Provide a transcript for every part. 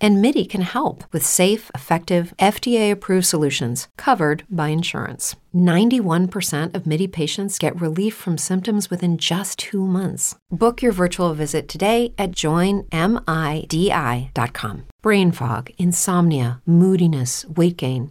And MIDI can help with safe, effective, FDA approved solutions covered by insurance. 91% of MIDI patients get relief from symptoms within just two months. Book your virtual visit today at joinmidi.com. Brain fog, insomnia, moodiness, weight gain.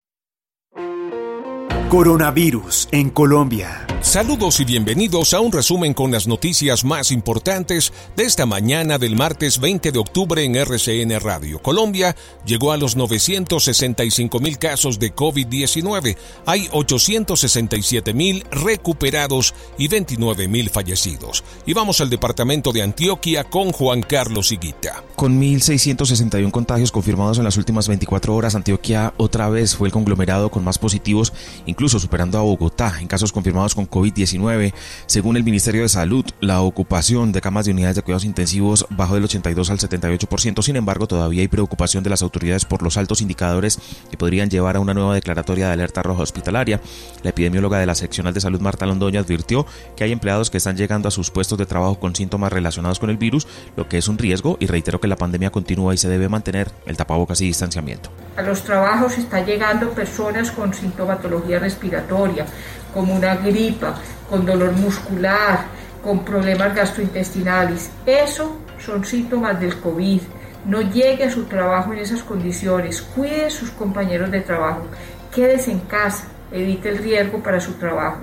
Coronavirus en Colombia. Saludos y bienvenidos a un resumen con las noticias más importantes de esta mañana del martes 20 de octubre en RCN Radio. Colombia llegó a los 965 mil casos de COVID-19. Hay 867 mil recuperados y 29 mil fallecidos. Y vamos al departamento de Antioquia con Juan Carlos Higuita. Con 1.661 contagios confirmados en las últimas 24 horas, Antioquia otra vez fue el conglomerado con más positivos, incluso superando a Bogotá en casos confirmados con COVID-19. Según el Ministerio de Salud, la ocupación de camas de unidades de cuidados intensivos bajó del 82 al 78%. Sin embargo, todavía hay preocupación de las autoridades por los altos indicadores que podrían llevar a una nueva declaratoria de alerta roja hospitalaria. La epidemióloga de la seccional de salud Marta Londoño advirtió que hay empleados que están llegando a sus puestos de trabajo con síntomas relacionados con el virus, lo que es un riesgo y reiteró que la pandemia continúa y se debe mantener el tapabocas y distanciamiento. A los trabajos están llegando personas con sintomatología respiratoria, como una gripa, con dolor muscular, con problemas gastrointestinales. Eso son síntomas del COVID. No llegue a su trabajo en esas condiciones. Cuide a sus compañeros de trabajo. Quédese en casa evite el riesgo para su trabajo.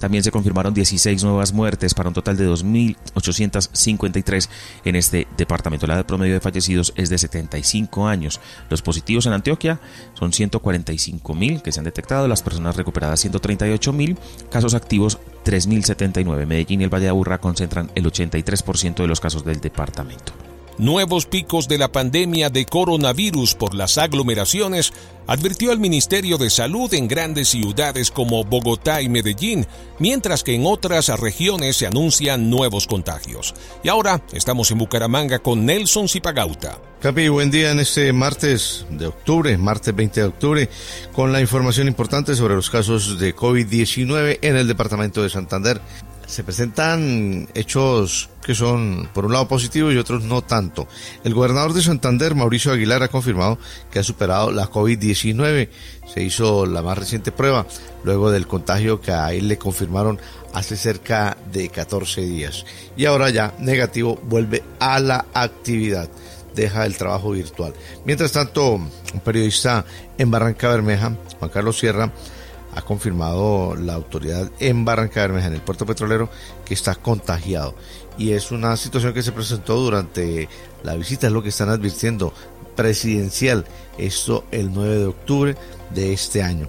También se confirmaron 16 nuevas muertes para un total de 2.853 en este departamento. La edad promedio de fallecidos es de 75 años. Los positivos en Antioquia son 145.000 que se han detectado, las personas recuperadas 138.000, casos activos 3.079. Medellín y el Valle de Aburrá concentran el 83% de los casos del departamento nuevos picos de la pandemia de coronavirus por las aglomeraciones, advirtió el Ministerio de Salud en grandes ciudades como Bogotá y Medellín, mientras que en otras regiones se anuncian nuevos contagios. Y ahora estamos en Bucaramanga con Nelson Zipagauta. Capi, buen día en este martes de octubre, martes 20 de octubre, con la información importante sobre los casos de COVID-19 en el departamento de Santander se presentan hechos que son por un lado positivos y otros no tanto. El gobernador de Santander, Mauricio Aguilar, ha confirmado que ha superado la COVID-19. Se hizo la más reciente prueba luego del contagio que a él le confirmaron hace cerca de 14 días. Y ahora ya negativo vuelve a la actividad deja el trabajo virtual. Mientras tanto, un periodista en Barranca Bermeja, Juan Carlos Sierra, ha confirmado la autoridad en Barranca Bermeja, en el puerto petrolero, que está contagiado. Y es una situación que se presentó durante la visita, es lo que están advirtiendo, presidencial, esto el 9 de octubre de este año.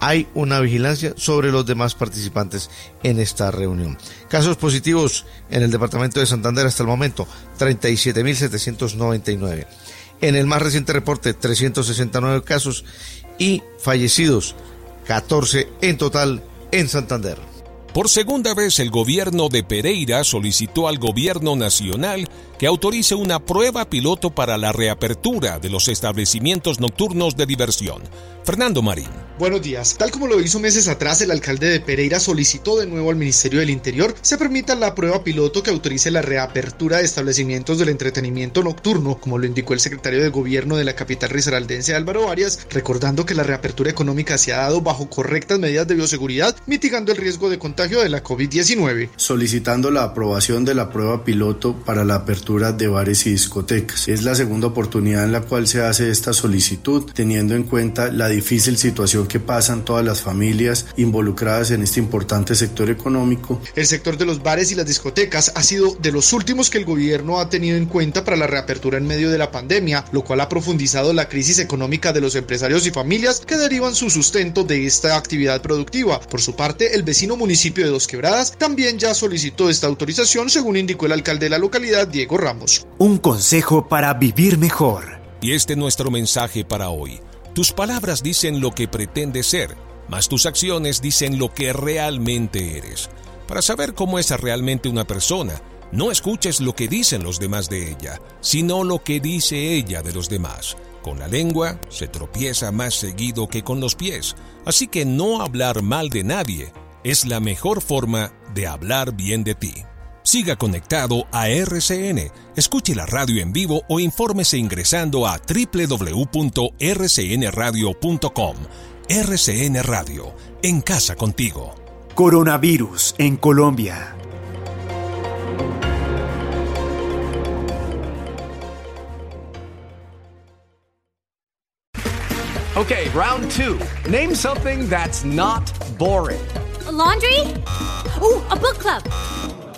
Hay una vigilancia sobre los demás participantes en esta reunión. Casos positivos en el departamento de Santander hasta el momento, 37.799. En el más reciente reporte, 369 casos y fallecidos, 14 en total en Santander. Por segunda vez el gobierno de Pereira solicitó al gobierno nacional que autorice una prueba piloto para la reapertura de los establecimientos nocturnos de diversión. Fernando Marín. Buenos días. Tal como lo hizo meses atrás, el alcalde de Pereira solicitó de nuevo al Ministerio del Interior se permita la prueba piloto que autorice la reapertura de establecimientos del entretenimiento nocturno, como lo indicó el secretario de Gobierno de la capital risaraldense Álvaro Arias, recordando que la reapertura económica se ha dado bajo correctas medidas de bioseguridad, mitigando el riesgo de contagio de la COVID-19. Solicitando la aprobación de la prueba piloto para la apertura de bares y discotecas. Es la segunda oportunidad en la cual se hace esta solicitud, teniendo en cuenta la difícil situación que pasan todas las familias involucradas en este importante sector económico. El sector de los bares y las discotecas ha sido de los últimos que el gobierno ha tenido en cuenta para la reapertura en medio de la pandemia, lo cual ha profundizado la crisis económica de los empresarios y familias que derivan su sustento de esta actividad productiva. Por su parte, el vecino municipio de Dos Quebradas también ya solicitó esta autorización, según indicó el alcalde de la localidad, Diego Ramos. Un consejo para vivir mejor. Y este es nuestro mensaje para hoy. Tus palabras dicen lo que pretendes ser, mas tus acciones dicen lo que realmente eres. Para saber cómo es realmente una persona, no escuches lo que dicen los demás de ella, sino lo que dice ella de los demás. Con la lengua se tropieza más seguido que con los pies, así que no hablar mal de nadie es la mejor forma de hablar bien de ti. Siga conectado a RCN, escuche la radio en vivo o infórmese ingresando a www.rcnradio.com. RCN Radio, en casa contigo. Coronavirus en Colombia. Okay, round two. Name something that's not boring. A laundry? Ooh, a book club.